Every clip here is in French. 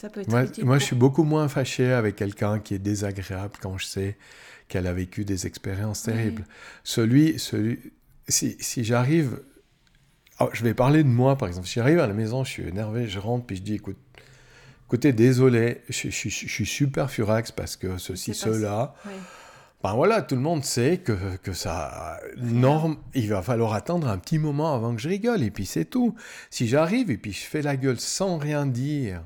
Ça peut être Moi, je suis beaucoup moins fâché avec quelqu'un qui est désagréable quand je sais qu'elle a vécu des expériences Oui. terribles. Celui, celui, si, si j'arrive, oh, je vais parler de moi par exemple. Si j'arrive à la maison, je suis énervé, je rentre puis je dis, écoute, écoutez, désolé, je, je- je- je suis super furax parce que ceci, cela. Oui. Ben voilà, tout le monde sait que, que ça norme, il va falloir attendre un petit moment avant que je rigole, et puis c'est tout. Si j'arrive et puis je fais la gueule sans rien dire,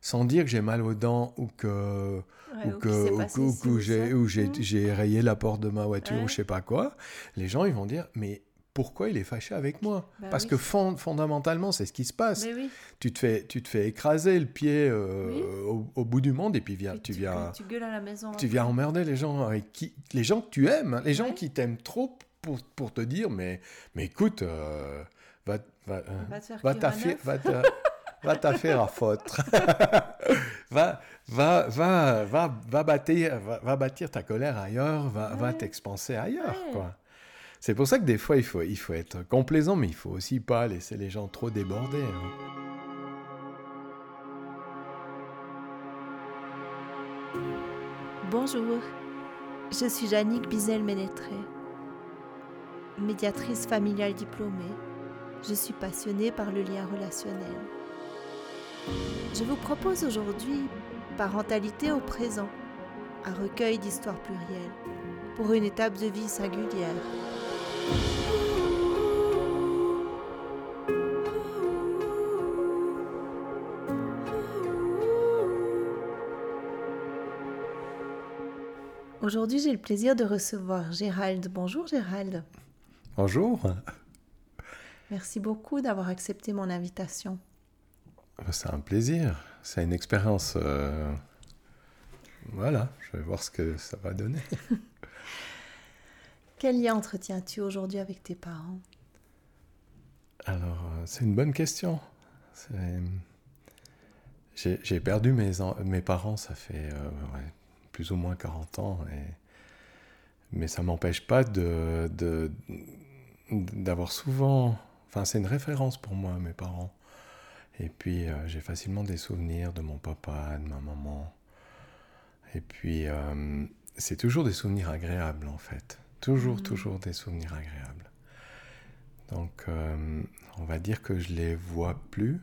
sans dire que j'ai mal aux dents ou que, Ouais, ou que, ou que- ou que ou j'ai, rayé la porte de ma voiture Ouais. ou je sais pas quoi, les gens ils vont dire mais pourquoi il est fâché avec moi? Bah Parce oui. que fond- fondamentalement c'est ce qui se passe. Oui. Tu te fais, tu te fais écraser le pied euh, Oui. au, au bout du monde et puis viens, Et tu tu, viens, tu gueules à la maison. tu viens emmerder les gens avec qui, les gens que tu aimes, hein, les gens qui t'aiment trop pour, pour te dire mais, mais écoute, euh, va, va, Va va va va t'affaire à foutre. va, va, va, va, va bâtir, va, va bâtir ta colère ailleurs, va, va Ouais. t'expanser ailleurs, Ouais. quoi. C'est pour ça que des fois, il faut, il faut être complaisant, mais il faut aussi pas laisser les gens trop déborder. hein. Bonjour, je suis Jannick Bizel-Ménétré, médiatrice familiale diplômée. Je suis passionnée par le lien relationnel. Je vous propose aujourd'hui Parentalité au présent, un recueil d'histoires plurielles pour une étape de vie singulière. Aujourd'hui, j'ai le plaisir de recevoir Gérald. Bonjour Gérald. Bonjour. Merci beaucoup d'avoir accepté mon invitation. C'est un plaisir. C'est une expérience. euh, Voilà, je vais voir ce que ça va donner. Quel lien entretiens-tu aujourd'hui avec tes parents? Alors, euh, c'est une bonne question. J'ai perdu mes, en- mes parents, ça fait euh, ouais, plus ou moins 40 ans. Et... Mais ça m'empêche pas de de- d'avoir souvent... Enfin, c'est une référence pour moi, mes parents. Et puis, euh, j'ai facilement des souvenirs de mon papa, de ma maman. Et puis, euh, c'est toujours des souvenirs agréables, en fait. Toujours, Mhm. toujours des souvenirs agréables. Donc, euh, on va dire que je les vois plus,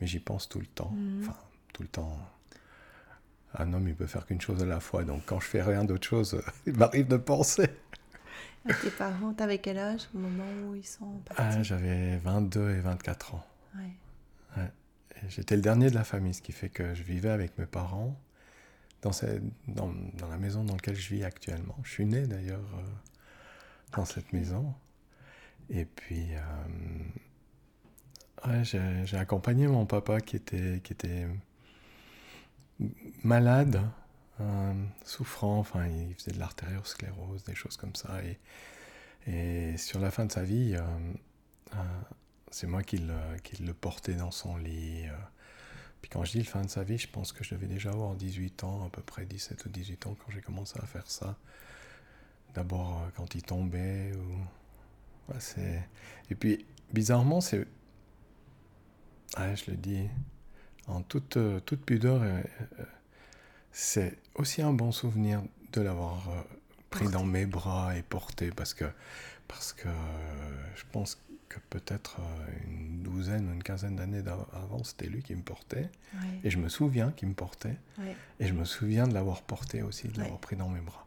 mais j'y pense tout le temps. Mhm. Enfin, tout le temps. Un homme, il peut faire qu'une chose à la fois. Donc, quand je fais rien d'autre chose, il m'arrive de penser. À tes parents, t'avais quel âge au moment où ils sont Ah, partis? J'avais 22 et 24 ans. Ouais. J'étais le dernier de la famille, ce qui fait que je vivais avec mes parents dans, cette- dans, dans la maison dans laquelle je vis actuellement. Je suis né d'ailleurs euh, dans cette maison. Et puis, euh, ouais, j'ai j'ai accompagné mon papa qui était, qui était malade, euh, souffrant, enfin il faisait de l'artériosclérose, des choses comme ça. Et, et sur la fin de sa vie, euh, c'est moi qui le, qui le portais dans son lit. euh. Puis quand je dis le fin de sa vie, je pense que je devais déjà avoir 18 ans, à peu près 17 ou 18 ans, quand j'ai commencé à faire ça. D'abord euh, quand il tombait. Ou... Ouais. Et puis, bizarrement, c'est... Ouais, je le dis en toute, euh, toute pudeur, c'est aussi un bon souvenir de l'avoir pris dans mes bras et porté, parce que, parce que je pense que peut-être euh, une douzaine ou une quinzaine d'années avant, c'était lui qui me portait. Et je me souviens qu'il me portait. Et je me souviens de l'avoir porté aussi, de l'avoir pris dans mes bras.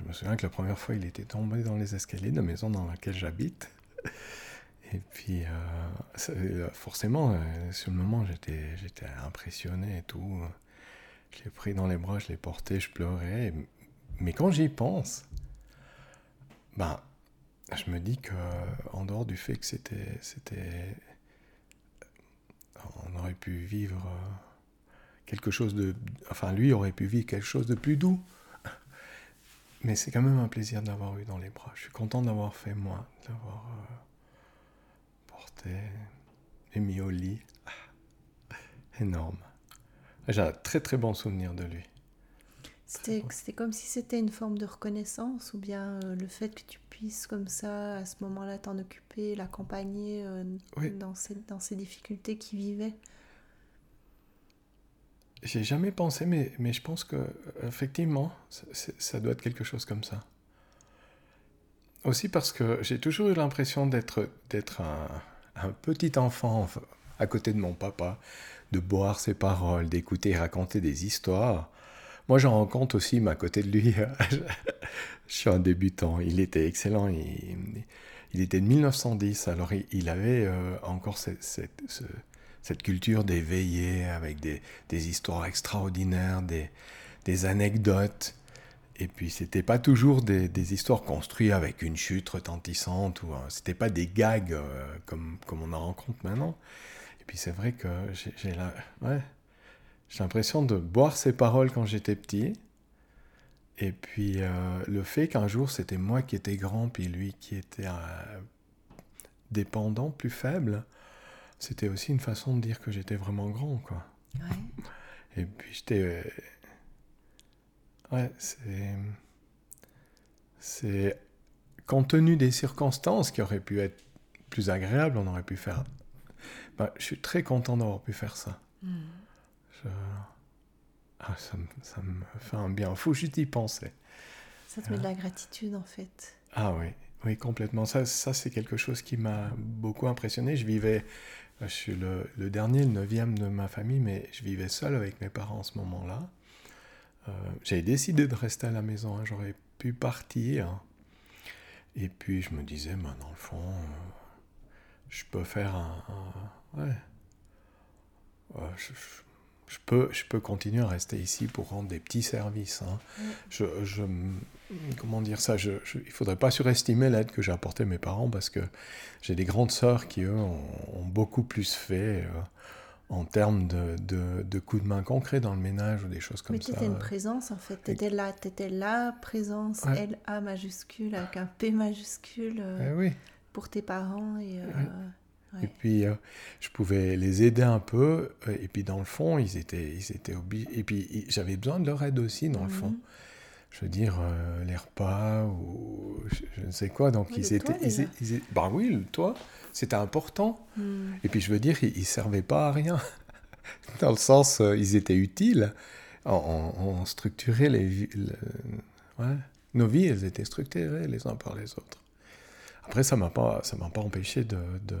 Je me souviens que la première fois, il était tombé dans les escaliers de la maison dans laquelle j'habite. Et puis, euh, euh, forcément, sur le moment, j'étais, j'étais impressionné et tout. Je l'ai pris dans les bras, je l'ai porté, je pleurais. Mais quand j'y pense, ben, je me dis que, en dehors du fait que c'était, c'était, on aurait pu vivre euh, quelque chose de, enfin, lui aurait pu vivre quelque chose de plus doux. Mais c'est quand même un plaisir de l'avoir eu dans les bras. Je suis content d'avoir fait moi, de l'avoir euh, porté et mis au lit. Ah, énorme. J'ai un très très bon souvenir de lui. C'était, comme si c'était une forme de reconnaissance ou bien euh, le fait que tu puisses comme ça, à ce moment-là, t'en occuper, l'accompagner euh, Oui. dans, ces, dans ces difficultés qu'il vivait. j'ai jamais pensé, mais, mais je pense que effectivement, ça doit être quelque chose comme ça. Aussi parce que j'ai toujours eu l'impression d'être d'être un, un, petit enfant à côté de mon papa, de boire ses paroles, d'écouter raconter des histoires. Moi, j'en rencontre aussi, mais à côté de lui, je suis un débutant. Il était excellent. Il, était de 1910, alors il, avait euh, encore cette, culture d'éveiller avec des, des, histoires extraordinaires, des, des anecdotes. Et puis, c'était pas toujours des, des, histoires construites avec une chute retentissante, ou c'était pas des gags euh, comme, comme on en rencontre maintenant. Et puis, c'est vrai que j'ai la, ouais, l'impression de boire ses paroles quand j'étais petit. Et puis, euh, le fait qu'un jour, c'était moi qui étais grand, puis lui qui était euh, dépendant, plus faible, c'était aussi une façon de dire que j'étais vraiment grand, quoi. Ouais. Et puis, j'étais Ouais, c'est. C'est. Compte tenu des circonstances qui auraient pu être plus agréables, on aurait pu faire. Bah, je suis très content d'avoir pu faire ça. Hmm. Ah, ça, me, ça, me, fait un bien fou juste d'y penser. Ça te met de la gratitude en fait. Ah oui, oui, complètement. Ça, ça c'est quelque chose qui m'a beaucoup impressionné. Je vivais, je suis le, le, dernier, le neuvième de ma famille, mais je vivais seul avec mes parents en ce moment-là. Euh, J'avais décidé de rester à la maison, hein. j'aurais pu partir. Et puis je me disais, ben, dans le fond, euh, je peux faire un. ouais. je, je, peux, je peux continuer à rester ici pour rendre des petits services. Hein. Je, je, comment dire ça je, Il ne faudrait pas surestimer l'aide que j'ai apportée à mes parents parce que j'ai des grandes sœurs qui, eux, ont, beaucoup plus fait. Euh, en termes de, de, de, coups de main concrets dans le ménage ou des choses comme ça. Mais tu étais une présence en fait, tu étais là, tu étais là, présence, L-A majuscule avec un P majuscule euh, eh oui. pour tes parents. Et, euh, et puis euh, je pouvais les aider un peu, et puis dans le fond, ils étaient, ils étaient obligés, et puis j'avais besoin de leur aide aussi dans le mhm. fond. Je veux dire, les repas ou je, ne sais quoi, donc ils, étaient, ils, ils, Bah oui, le toit c'était important. Hmm. Et puis je veux dire, ils ne servaient pas à rien. Dans le sens, euh, ils étaient utiles. On, structurait les, ouais. nos vies, elles étaient structurées les uns par les autres. Après, ça m'a pas, ça m'a pas empêché de, de,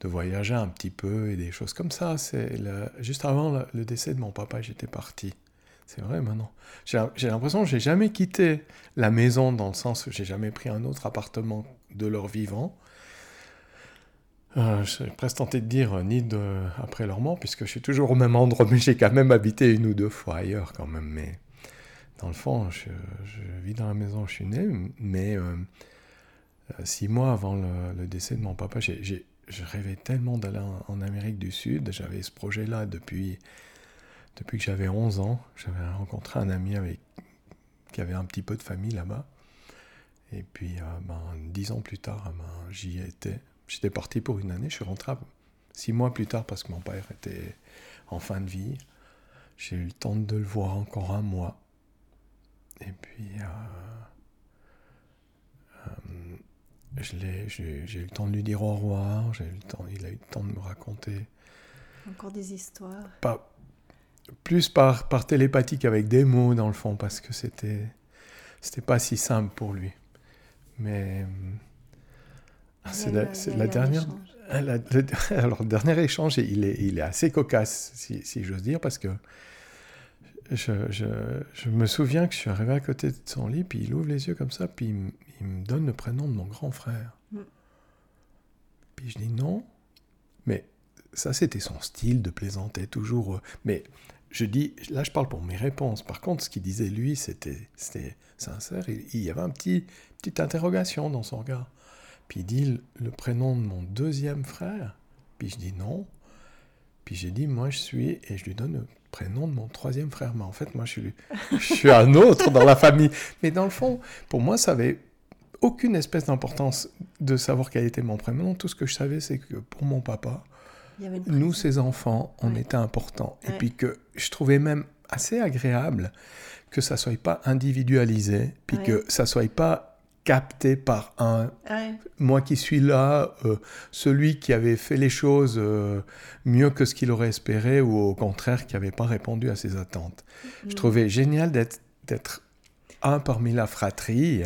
de, voyager un petit peu et des choses comme ça. C'est juste avant le, décès de mon papa, j'étais parti. C'est vrai maintenant. J'ai l'impression que j'ai jamais quitté la maison dans le sens où j'ai jamais pris un autre appartement de leur vivant. Euh, je suis presque tenté de dire euh, ni de, après leur mort, puisque je suis toujours au même endroit, mais j'ai quand même habité une ou deux fois ailleurs quand même. Mais dans le fond, je, vis dans la maison où je suis né, mais euh, six mois avant le, décès de mon papa, j'ai, je rêvais tellement d'aller en, Amérique du Sud. J'avais ce projet-là depuis, depuis que j'avais 11 ans. J'avais rencontré un ami avec, qui avait un petit peu de famille là-bas. Et puis, ben, dix ans plus tard, ben, j'y étais. J'étais parti pour une année, je suis rentré six mois plus tard parce que mon père était en fin de vie. J'ai eu le temps de le voir encore un mois. Et puis, euh, euh, j'ai eu le temps de lui dire au revoir, j'ai eu le temps, il a eu le temps de me raconter. Encore des histoires. Pas, plus par, par télépathie qu'avec des mots, dans le fond, parce que c'était, c'était pas si simple pour lui. Mais c'est la, dernière. alors, le dernier échange, il est, il est assez cocasse, si, si j'ose dire, parce que je, je, je, me souviens que je suis arrivé à côté de son lit, puis il ouvre les yeux comme ça, puis il, me donne le prénom de mon grand frère. Mm. Puis je dis non, mais ça c'était son style de plaisanter toujours. Euh, mais je dis, là je parle pour mes réponses. Par contre, ce qu'il disait lui, c'était sincère. Il, il, y avait un petit petite interrogation dans son regard. Puis il dit le prénom de mon deuxième frère. Puis je dis non. Puis j'ai dit, moi je suis, et je lui donne le prénom de mon troisième frère. Mais en fait, moi je suis, je suis un autre dans la famille. Mais dans le fond, pour moi, ça avait aucune espèce d'importance de savoir quel était mon prénom. Tout ce que je savais, c'est que pour mon papa, nous, ses enfants, on était importants. Et puis que je trouvais même assez agréable que ça soit pas individualisé, puis que ça soit pas capté par un. Moi qui suis là, euh, celui qui avait fait les choses euh, mieux que ce qu'il aurait espéré ou au contraire qui n'avait pas répondu à ses attentes. Je Mm. trouvais génial d'être un parmi la fratrie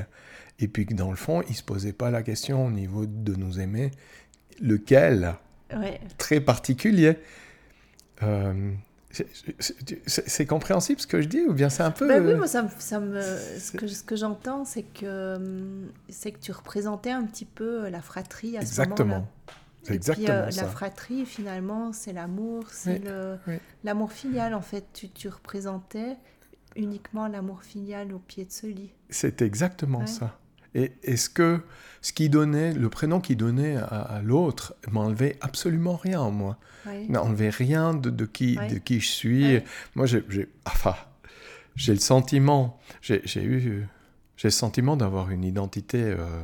et puis que dans le fond, il se posait pas la question au niveau de nous aimer, lequel, Ouais. très particulier. Euh, c'est- compréhensible ce que je dis ou bien c'est un peu... Ben oui, moi, ça ça me, ce que, ce que j'entends, c'est que, hum, que tu représentais un petit peu la fratrie à ce moment-là. Exactement. C'est Et exactement puis, euh, ça. La fratrie, finalement, c'est l'amour, c'est Oui, le- oui. l'amour filial. En fait, tu, tu représentais uniquement l'amour filial au pied de ce lit. C'est exactement Ouais. ça. Et est-ce que ce qui donnait, le prénom qui donnait à, à l'autre m'enlevait absolument rien en moi Oui. N'enlevait rien de, de qui, de qui je suis. Moi, j'ai, enfin, j'ai le sentiment, j'ai, j'ai eu, j'ai le sentiment d'avoir une identité, euh,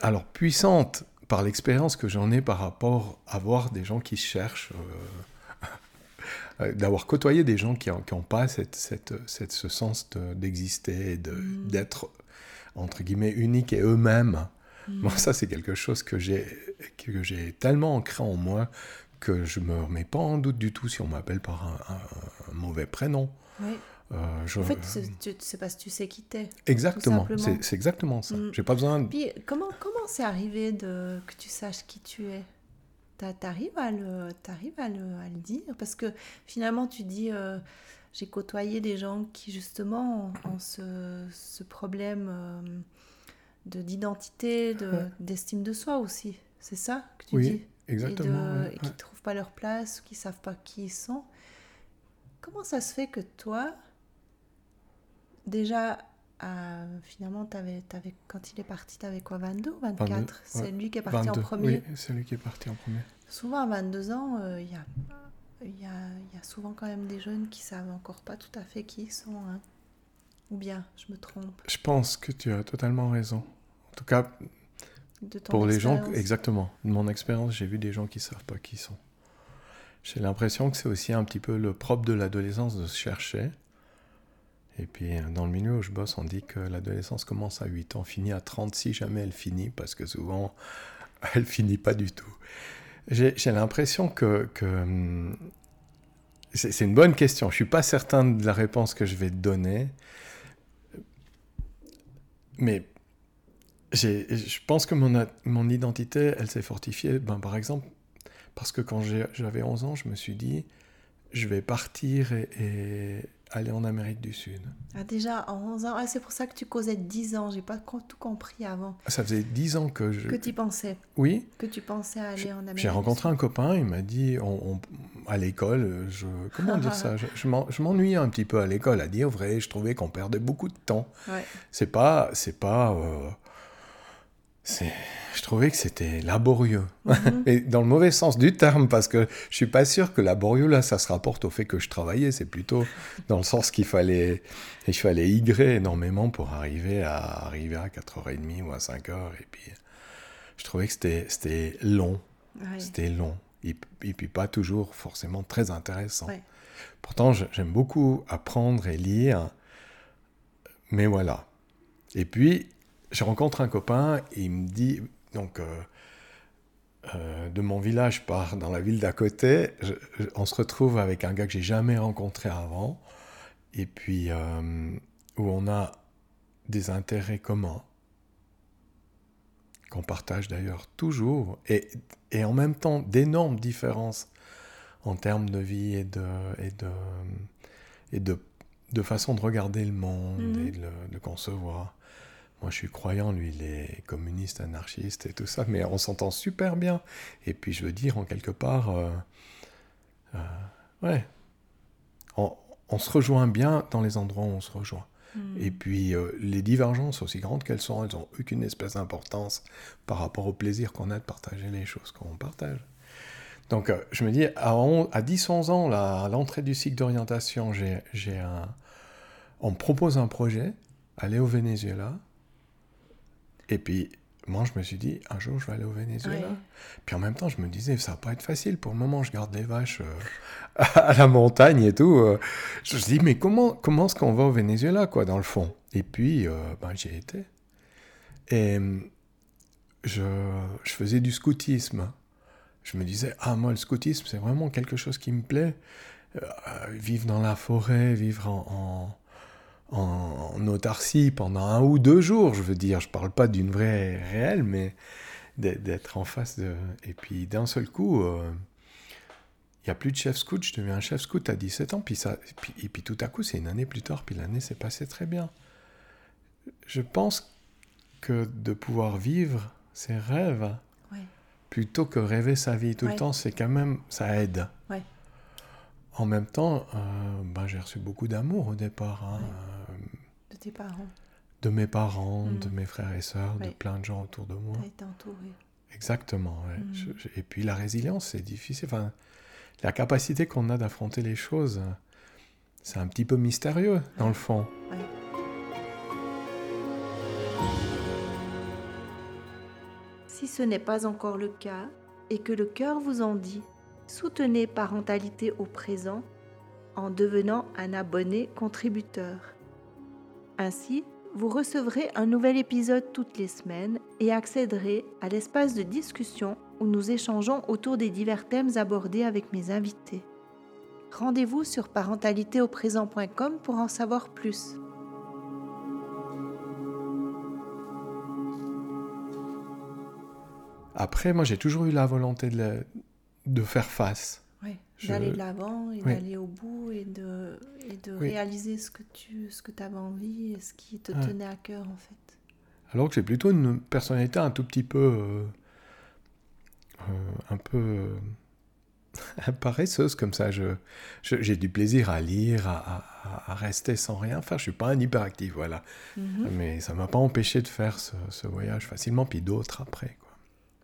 alors puissante par l'expérience que j'en ai par rapport à voir des gens qui cherchent, euh, euh, d'avoir côtoyé des gens qui n'ont pas cette, cette, cette- ce sens de- d'exister, de- Mm. d'être entre guillemets uniques et eux-mêmes. Mm. Moi, ça, c'est quelque chose que j'ai que j'ai tellement ancré en moi que je me remets pas en doute du tout si on m'appelle par un, un- un mauvais prénom. Oui. Euh, je- En fait, c'est- parce que tu sais qui t'es. exactement, c'est exactement ça. Mm. J'ai pas besoin. de- Puis, comment comment c'est arrivé de, que tu saches qui tu es? T'arrives à, le, t'arrives à, le, à le dire? Parce que finalement, tu dis euh, j'ai côtoyé des gens qui, justement, ont, ce, ce problème euh, de, d'identité, d'estime de soi aussi. C'est ça que tu Oui, dis? Exactement. Et, de- ouais, et qui ne trouvent pas leur place, qui ne savent pas qui ils sont. Comment ça se fait que toi, déjà, finalement, t'avais, t'avais, quand il est parti, tu avais quoi, 22 ou 24 22, C'est ouais. lui qui est parti 22, en premier. Oui, c'est lui qui est parti en premier. Souvent, à 22 ans, euh, il y, a, il y, a, il y a souvent quand même des jeunes qui savent encore pas tout à fait qui ils sont. hein. Ou bien, je me trompe. Je pense que tu as totalement raison. En tout cas, De ton pour les gens, exactement. De mon expérience, j'ai vu des gens qui savent pas qui ils sont. J'ai l'impression que c'est aussi un petit peu le propre de l'adolescence de se chercher. Et puis, dans le milieu où je bosse, on dit que l'adolescence commence à 8 ans, finit à 30 si jamais elle finit, parce que souvent, elle finit pas du tout. J'ai l'impression que... hum, c'est une bonne question. Je suis pas certain de la réponse que je vais te donner. Mais je pense que mon, identité, elle s'est fortifiée, ben, par exemple, parce que quand j'avais 11 ans, je me suis dit, je vais partir et aller en Amérique du Sud. Ah, déjà, en 11 ans, ah, c'est pour ça que tu causais de 10 ans. J'ai pas tout compris avant. Ça faisait 10 ans que je... Que tu pensais, Oui, que tu pensais aller en Amérique. j'ai du rencontré un copain, il m'a dit, on- on- à l'école, je, comment dire ça? Je, je m'en- je m'ennuyais un petit peu à l'école, à dire vrai, je trouvais qu'on perdait beaucoup de temps. Ouais. C'est pas, c'est pas, euh, je trouvais que c'était laborieux, Mhm. et dans le mauvais sens du terme, parce que je suis pas sûr que laborieux là, ça se rapporte au fait que je travaillais. C'est plutôt dans le sens qu'il fallait, il fallait ygrer énormément pour arriver à arriver à 4h30 ou à 5h, et puis je trouvais que c'était, c'était long, Ouais. c'était long, et, et puis pas toujours forcément très intéressant. Ouais. Pourtant, j'aime beaucoup apprendre et lire, mais voilà. Et puis, je rencontre un copain, et il me dit, donc, euh, euh, de mon village, je pars dans la ville d'à côté, je- je- on se retrouve avec un gars que j'ai jamais rencontré avant, et puis euh, où on a des intérêts communs, qu'on partage d'ailleurs toujours, et, et en même temps d'énormes différences en termes de vie et de, et de, et de, de façon de regarder le monde Mhm. et de le, de concevoir. Moi, je suis croyant, lui, il est communiste, anarchiste et tout ça, mais on s'entend super bien. Et puis, je veux dire, en quelque part, euh, euh, ouais, on, on se rejoint bien dans les endroits où on se rejoint. Mhm. Et puis, euh, les divergences, aussi grandes qu'elles sont, elles n'ont aucune espèce d'importance par rapport au plaisir qu'on a de partager les choses qu'on partage. Donc, je me dis, à, à 10-11 ans, là, à l'entrée du cycle d'orientation, j'ai, j'ai un... on me propose un projet, aller au Venezuela. Et puis, moi, je me suis dit, un jour, je vais aller au Venezuela. Puis en même temps, je me disais, ça va pas être facile. Pour le moment, je garde les vaches euh, à la montagne et tout. Euh. Je me dis, mais comment, comment est-ce qu'on va au Venezuela, quoi, dans le fond? Et puis, euh, ben, j'y étais. Et je, je, faisais du scoutisme. Je me disais, ah, moi, le scoutisme, c'est vraiment quelque chose qui me plaît. vivre dans la forêt, vivre en en, autarcie pendant un ou deux jours, je veux dire. Je parle pas d'une vraie réelle, mais d'être en face de. Et puis d'un seul coup, euh, il n'y a plus de chef scout. Je deviens un chef scout à 17 ans, puis ça, et puis, tout à coup, c'est une année plus tard, puis l'année s'est passée très bien. Je pense que de pouvoir vivre ses rêves plutôt que rêver sa vie tout le temps, c'est quand même ça aide. En même temps, euh, ben, j'ai reçu beaucoup d'amour au départ. Hein tes parents De mes parents, mm. de mes frères et sœurs, de plein de gens autour de moi. Tu été entouré. Exactement. Mm. et puis la résilience, c'est difficile. Enfin, la capacité qu'on a d'affronter les choses, c'est un petit peu mystérieux dans le fond. Si ce n'est pas encore le cas et que le cœur vous en dit, soutenez Parentalité au présent en devenant un abonné contributeur. Ainsi, vous recevrez un nouvel épisode toutes les semaines et accéderez à l'espace de discussion où nous échangeons autour des divers thèmes abordés avec mes invités. Rendez-vous sur parentalitéauprésent.com pour en savoir plus. Après, moi j'ai toujours eu la volonté de, de faire face d'aller de l'avant et d'aller au bout et de, et de réaliser ce que tu ce que avais envie et ce qui te tenait à cœur en fait. Alors que j'ai plutôt une personnalité un tout petit peu euh, euh, un peu paresseuse comme ça. Je, j'ai du plaisir à lire, à, à, rester sans rien faire. Je suis pas un hyperactif, voilà. Mhm. Mais ça m'a pas empêché de faire ce, ce voyage facilement, puis d'autres après. Quoi.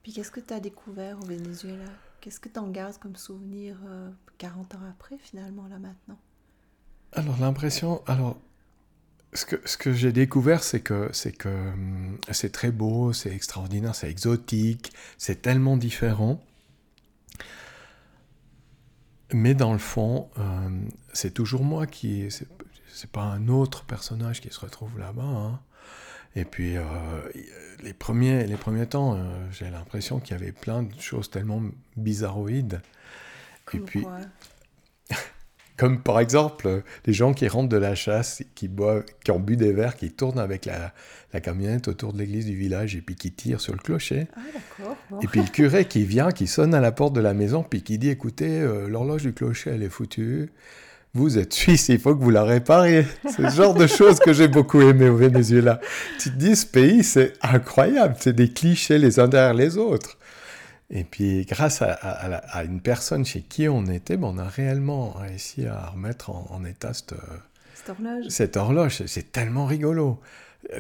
Puis qu'est-ce que tu as découvert au Venezuela? Qu'est-ce que tu en gardes comme souvenir 40 euh, ans après, finalement, là maintenant? Alors, l'impression. Alors, ce que, ce que j'ai découvert, c'est que c'est que hum, c'est très beau, c'est extraordinaire, c'est exotique, c'est tellement différent. Mais dans le fond, hum, c'est toujours moi qui. C'est pas un autre personnage qui se retrouve là-bas. Hein. Et puis, euh, les, premiers, les premiers temps, euh, j'ai l'impression qu'il y avait plein de choses tellement bizarroïdes. Comme Et puis, comme par exemple, les gens qui rentrent de la chasse, qui, boivent, qui ont bu des verres, qui tournent avec la, la camionnette autour de l'église du village et puis qui tirent sur le clocher. Ah, d'accord. Et puis le curé qui vient, qui sonne à la porte de la maison, puis qui dit, écoutez, euh, l'horloge du clocher, elle est foutue vous êtes suisse, il faut que vous la répariez. C'est le genre de choses que j'ai beaucoup aimé au Venezuela. Tu te dis, ce pays, c'est incroyable, c'est des clichés les uns derrière les autres. Et puis, grâce à, une personne chez qui on était, ben, on a réellement réussi à remettre en, état cette, horloge. Cette horloge, c'est tellement rigolo.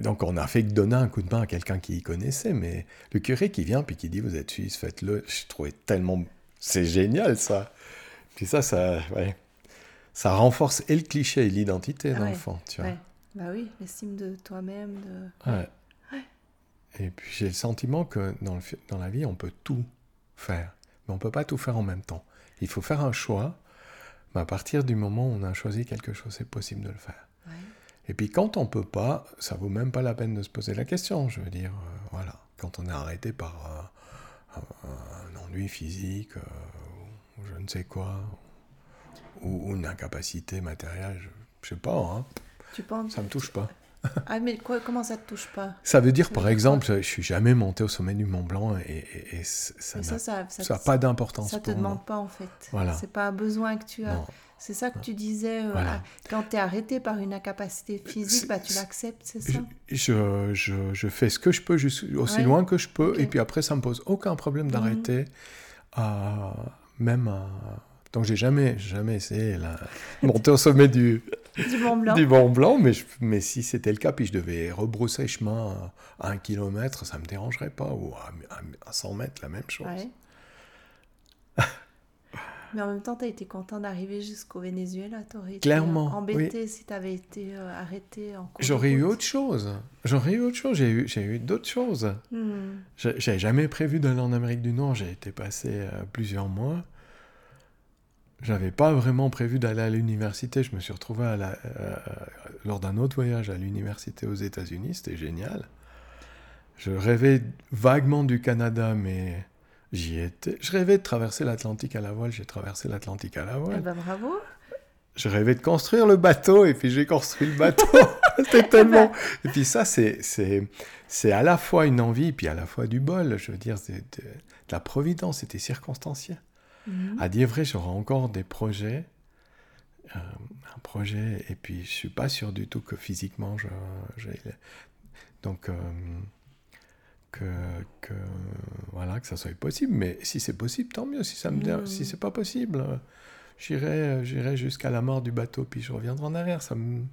Donc, on a fait que donner un coup de main à quelqu'un qui y connaissait, mais le curé qui vient puis qui dit, vous êtes suisse, faites-le. Je trouvais tellement... C'est génial, ça. Puis ça, ça... Ouais ça renforce et le cliché et l'identité dans le fond, tu vois. Bah oui, l'estime de toi-même. De... Ouais. Et puis j'ai le sentiment que dans, le, dans la vie, on peut tout faire, mais on peut pas tout faire en même temps. Il faut faire un choix, mais à partir du moment où on a choisi quelque chose, c'est possible de le faire. Et puis quand on peut pas, ça vaut même pas la peine de se poser la question. Je veux dire, euh, voilà, quand on est arrêté par euh, un, ennui physique, euh, ou je ne sais quoi, ou, une incapacité matérielle, je, sais pas. Hein. Tu penses Ça me touche pas. ah mais quoi, comment ça te touche pas? Ça veut dire par exemple, je suis jamais monté au sommet du Mont Blanc et, ça n'a pas d'importance. Ça te demande pas en fait. Voilà. C'est pas un besoin que tu as. C'est ça que tu disais. Euh, quand tu es arrêté par une incapacité physique, bah, tu l'acceptes, c'est ça? Je, je, je, fais ce que je peux, aussi loin que je peux, et puis après, ça me pose aucun problème mhm. d'arrêter, même à donc j'ai jamais, jamais essayé la monter au sommet du, du Mont Blanc. Du Mont Blanc mais, mais si c'était le cas, puis je devais rebrousser chemin à un kilomètre, ça me dérangerait pas, ou à, 100 mètres, la même chose. Mais en même temps, tu as été content d'arriver jusqu'au Venezuela. T'aurais Clairement, été embêté si tu avais été euh, arrêté en cours J'aurais eu autre chose. J'aurais eu autre chose. J'ai eu, j'ai eu d'autres choses. Hmm. J'ai- J'avais jamais prévu d'aller en Amérique du Nord. J'ai été passé euh, plusieurs mois. J'avais pas vraiment prévu d'aller à l'université. Je me suis retrouvé à la- euh, lors d'un autre voyage à l'université aux États-Unis. C'était génial. Je rêvais vaguement du Canada, mais j'y étais. Je rêvais de traverser l'Atlantique à la voile. J'ai traversé l'Atlantique à la Eh voile. ben, bravo. Je rêvais de construire le bateau et puis j'ai construit le bateau. C'était tellement. Et puis ça, c'est à la fois une envie puis à la fois du bol. Je veux dire, c'est de, de la providence. C'était circonstanciel. Mhm. À dire vrai, j'aurai encore des projets, euh, un projet. Et puis je suis pas sûr du tout que physiquement, je, donc euh, que que voilà que ça soit possible. Mais si c'est possible, tant mieux. Si ça me dé- Mhm. si c'est pas possible. euh, J'irai, j'irai jusqu'à la mort du bateau, puis je reviendrai en arrière. Ça me,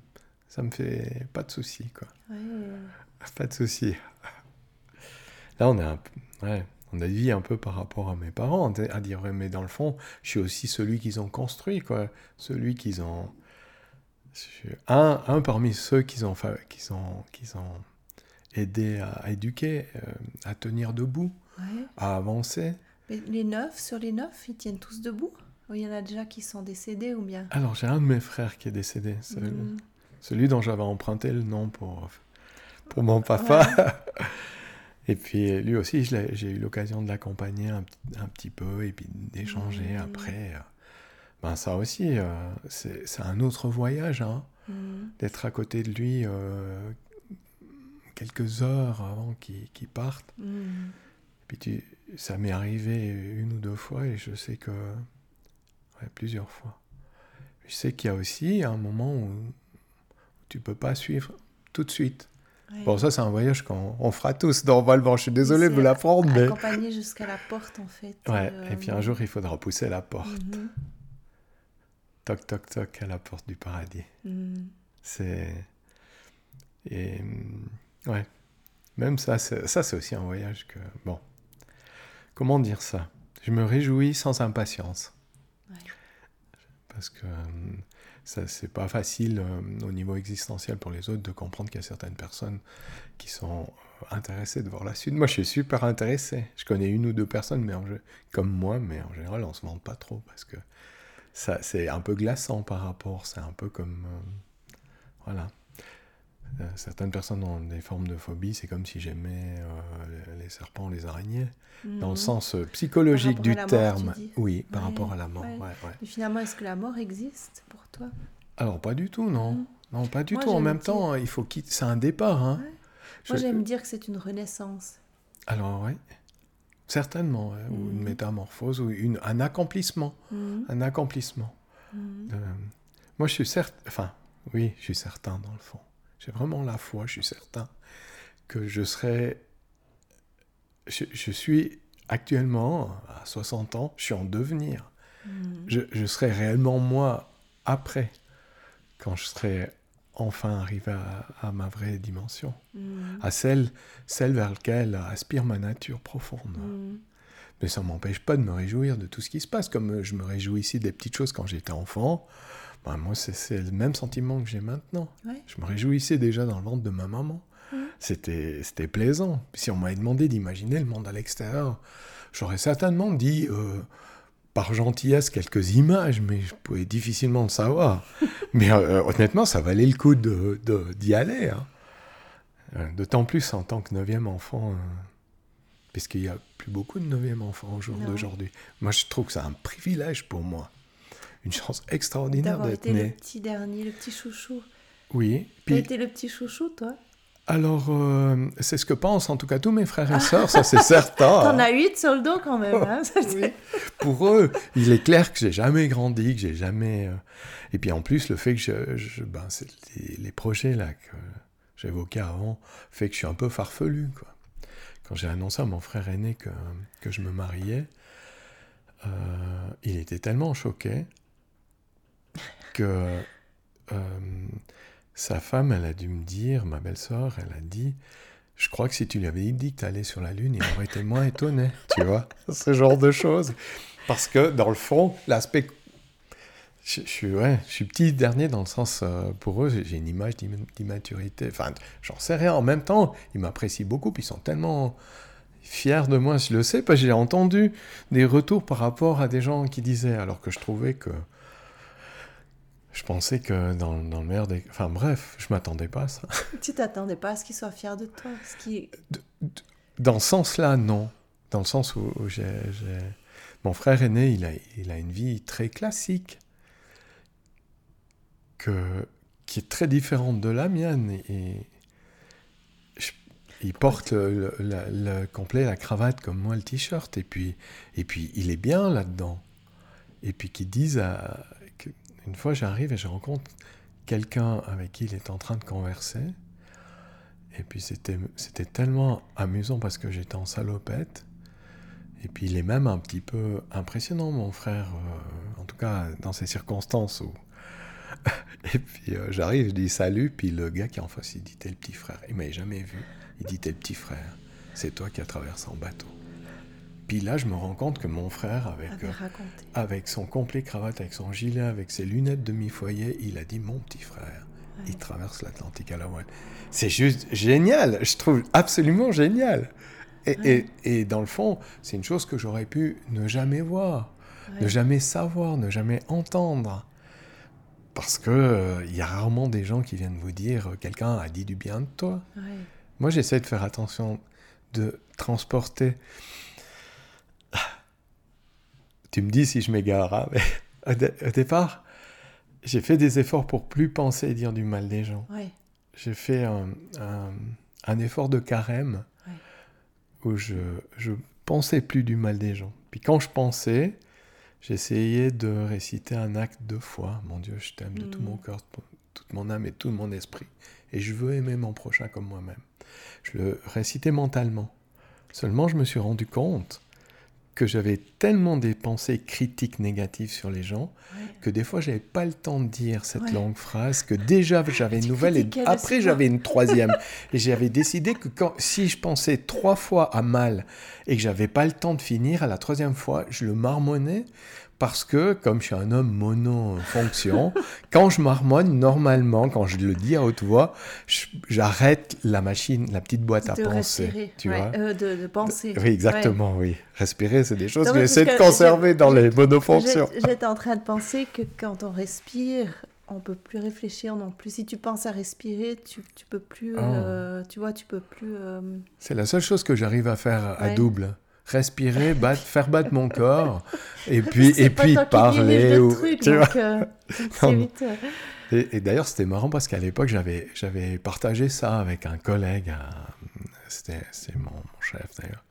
ça me fait pas de souci, quoi. Ouais. Pas de souci. Là, on est un peu, ouais, on a dit un peu par rapport à mes parents, à dire, mais dans le fond, je suis aussi celui qu'ils ont construit, quoi. Celui qu'ils ont, un, un parmi ceux qu'ils ont, qu'ils ont, qu'ils ont aidé à, à éduquer, euh, à tenir debout, Ouais. à avancer. Mais les neufs, sur les neufs, ils tiennent tous debout? Ou il y en a déjà qui sont décédés ou bien? Alors, j'ai un de mes frères qui est décédé, celui, Mhm. celui dont j'avais emprunté le nom pour, pour mon papa. Et puis lui aussi, j'ai eu l'occasion de l'accompagner un, petit peu et puis d'échanger Mhm. après. Ben ça aussi, euh, c'est un autre voyage, hein, Mhm. d'être à côté de lui euh, quelques heures avant qu'il parte. Mhm. Puis tu, ça m'est arrivé une ou deux fois et je sais que... Ouais, plusieurs fois. Je sais qu'il y a aussi un moment où tu peux pas suivre tout de suite. Ouais. Bon, ça, c'est un voyage qu'on on fera tous dans Valvan. Je suis désolé de vous l'apprendre, mais... Accompagné jusqu'à la porte, en fait. Ouais, euh, et puis un jour, il faudra pousser la porte. mhm. Toc, toc, toc, à la porte du paradis. Mhm. C'est... Et... Ouais. Même ça, c'est ça, c'est aussi un voyage que... Bon. Comment dire ça? Je me réjouis sans impatience. Ouais. Parce que hum, ça, c'est pas facile hum, au niveau existentiel pour les autres de comprendre qu'il y a certaines personnes qui sont euh, intéressées de voir la suite. Moi, je suis super intéressé. Je connais une ou deux personnes, mais en comme moi, mais en général, on se vante pas trop parce que ça, c'est un peu glaçant par rapport. C'est un peu comme, euh, voilà. Euh, certaines personnes ont des formes de phobie. C'est comme si j'aimais euh, les, serpents, les araignées, dans Mhm. le sens euh, psychologique du mort, terme. Oui, par Ouais, rapport à la mort. ouais. ouais, ouais. Mais finalement, est-ce que la mort existe pour toi? Alors, pas du tout, non. Mhm. Non, pas du Moi, tout. En même dire- temps, il faut quitter. C'est un départ. Hein. Je- Moi, j'aime dire que c'est une renaissance. Alors, oui. Certainement. Ou une Mhm. métamorphose, ou une, un accomplissement. Mhm. Un accomplissement. Mhm. Euh, moi, je suis certain. Enfin, oui, je suis certain dans le fond. J'ai vraiment la foi, je suis certain que je serai. Je, je suis actuellement, à 60 ans, je suis en devenir. Mhm. Je, je serai réellement moi après, quand je serai enfin arrivé à, à ma vraie dimension, Mhm. à celle, celle vers laquelle aspire ma nature profonde. Mhm. Mais ça ne m'empêche pas de me réjouir de tout ce qui se passe, comme je me réjouissais des petites choses quand j'étais enfant. Ben, moi, c'est- le même sentiment que j'ai maintenant. Ouais. Je me réjouissais déjà dans le ventre de ma maman. Mhm. C'était plaisant. Si on m'avait demandé d'imaginer le monde à l'extérieur, j'aurais certainement dit, euh, par gentillesse, quelques images, mais je pouvais difficilement le savoir. mais euh, honnêtement, ça valait le coup de- de- d'y aller. hein. Euh, D'autant plus en tant que neuvième enfant, euh, puisqu'il n'y a plus beaucoup de neuvième enfants au jour d'aujourd'hui. Moi, je trouve que c'est un privilège pour moi. Une chance extraordinaire D'avoir d'être été le né. petit dernier, le petit chouchou. Oui. T'as Puis, été le petit chouchou, toi alors, euh, c'est ce que pensent en tout cas tous mes frères et sœurs, ça c'est certain. T'en as huit sur le dos quand même. hein, ça, c'est- Oui. Pour eux, il est clair que j'ai jamais grandi, que j'ai jamais. euh, Et puis en plus, le fait que je, je- ben, les projets là que j'évoquais avant, fait que je suis un peu farfelu quoi. Quand j'ai annoncé à mon frère aîné que, que je me mariais, euh, il était tellement choqué que euh, sa femme, elle a dû me dire, ma belle-sœur, elle a dit, je crois que si tu lui avais dit que tu allais sur la Lune, il aurait été moins étonné, tu vois, ce genre de choses. Parce que dans le fond, l'aspect je, suis, je suis petit dernier dans le sens, euh, pour eux, j'ai une image d'immaturité. Enfin, j'en sais rien. En même temps, ils m'apprécient beaucoup, puis ils sont tellement fiers de moi, je le sais, parce que j'ai entendu des retours par rapport à des gens qui disaient, alors que je trouvais que. Je pensais que dans, dans le meilleur des. Enfin bref, je m'attendais pas à ça. Tu t'attendais pas à ce qu'ils soient fiers de toi ce qui... Dans ce sens-là, non. Dans le sens où, j'ai. Mon frère aîné, il a, il a une vie très classique qui est très différente de la mienne. Et, il porte le, complet, la cravate comme moi, le t-shirt. Et puis, et puis, il est bien là-dedans. Et puis, qu'ils disent, à, une fois j'arrive et je rencontre quelqu'un avec qui il est en train de converser. Et puis, c'était tellement amusant parce que j'étais en salopette. Et puis, il est même un petit peu impressionnant, mon frère, euh, en tout cas dans ces circonstances où et puis euh, j'arrive, je dis salut, puis le gars qui est en face, il dit t'es le petit frère. Il m'avait jamais vu. Il dit t'es le petit frère. C'est toi qui as traversé en bateau. Puis là, je me rends compte que mon frère, avec, avec son complet cravate, avec son gilet, avec ses lunettes demi-foyer, il a dit mon petit frère. Il traverse l'Atlantique à la voile. C'est juste génial. Je trouve absolument génial. Et, et, et dans le fond, c'est une chose que j'aurais pu ne jamais voir, ne jamais savoir, ne jamais entendre. Parce que euh, il y a rarement des gens qui viennent vous dire euh, quelqu'un a dit du bien de toi. Moi, j'essaie de faire attention de transporter. Tu me dis si je m'égare, hein, mais au, départ, j'ai fait des efforts pour plus penser et dire du mal des gens. J'ai fait un, un, effort de carême où je, je pensais plus du mal des gens. Puis quand je pensais, J'essayais de réciter un acte de foi. Mon Dieu, je t'aime de tout mon mm. cœur, toute mon âme et tout mon esprit. Et je veux aimer mon prochain comme moi-même. Je le récitais mentalement. Seulement, je me suis rendu compte que j'avais tellement des pensées critiques négatives sur les gens que des fois j'avais pas le temps de dire cette longue phrase que déjà j'avais une nouvelle et après j'avais une troisième. Et j'avais décidé que quand si je pensais trois fois à mal et que j'avais pas le temps de finir à la troisième fois je le marmonnais parce que, comme je suis un homme mono-fonction, quand je marmonne, normalement, quand je le dis à haute voix, j'arrête la machine, la petite boîte à penser. Tu vois euh, de, penser. Oui, exactement, oui. Respirer, c'est des choses que j'essaie de conserver dans les monofonctions. J'étais en train de penser que quand on respire, on peut plus réfléchir non plus. Si tu penses à respirer, tu, tu peux plus, oh. euh, tu vois, tu peux plus. Euh, c'est la seule chose que j'arrive à faire à double respirer, battre, faire battre mon corps, et puis, et puis parler. Ou, tu vois euh, et, d'ailleurs, c'était marrant parce qu'à l'époque, j'avais, j'avais partagé ça avec un collègue, c'était, c'est mon, chef d'ailleurs.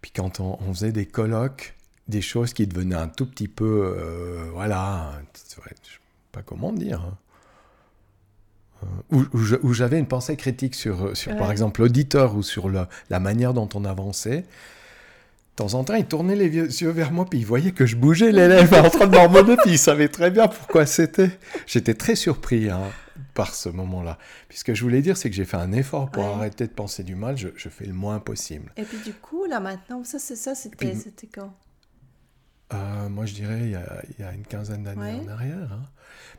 Puis quand on, faisait des colloques, des choses qui devenaient un tout petit peu, euh, voilà, je ne sais pas comment dire. Hein. Euh, où, j'avais une pensée critique sur, sur par exemple, l'auditeur ou sur la manière dont on avançait. Temps en temps, il tournait les yeux vers moi, puis il voyait que je bougeais les lèvres en train de marmonner, puis il savait très bien pourquoi c'était. J'étais très surpris hein, par ce moment-là. Puis ce que je voulais dire, c'est que j'ai fait un effort pour arrêter de penser du mal, je, fais le moins possible. Et puis du coup, là maintenant, ça, c'est ça, c'était, quand? Euh, Moi, je dirais il y a, une quinzaine d'années en arrière. Hein.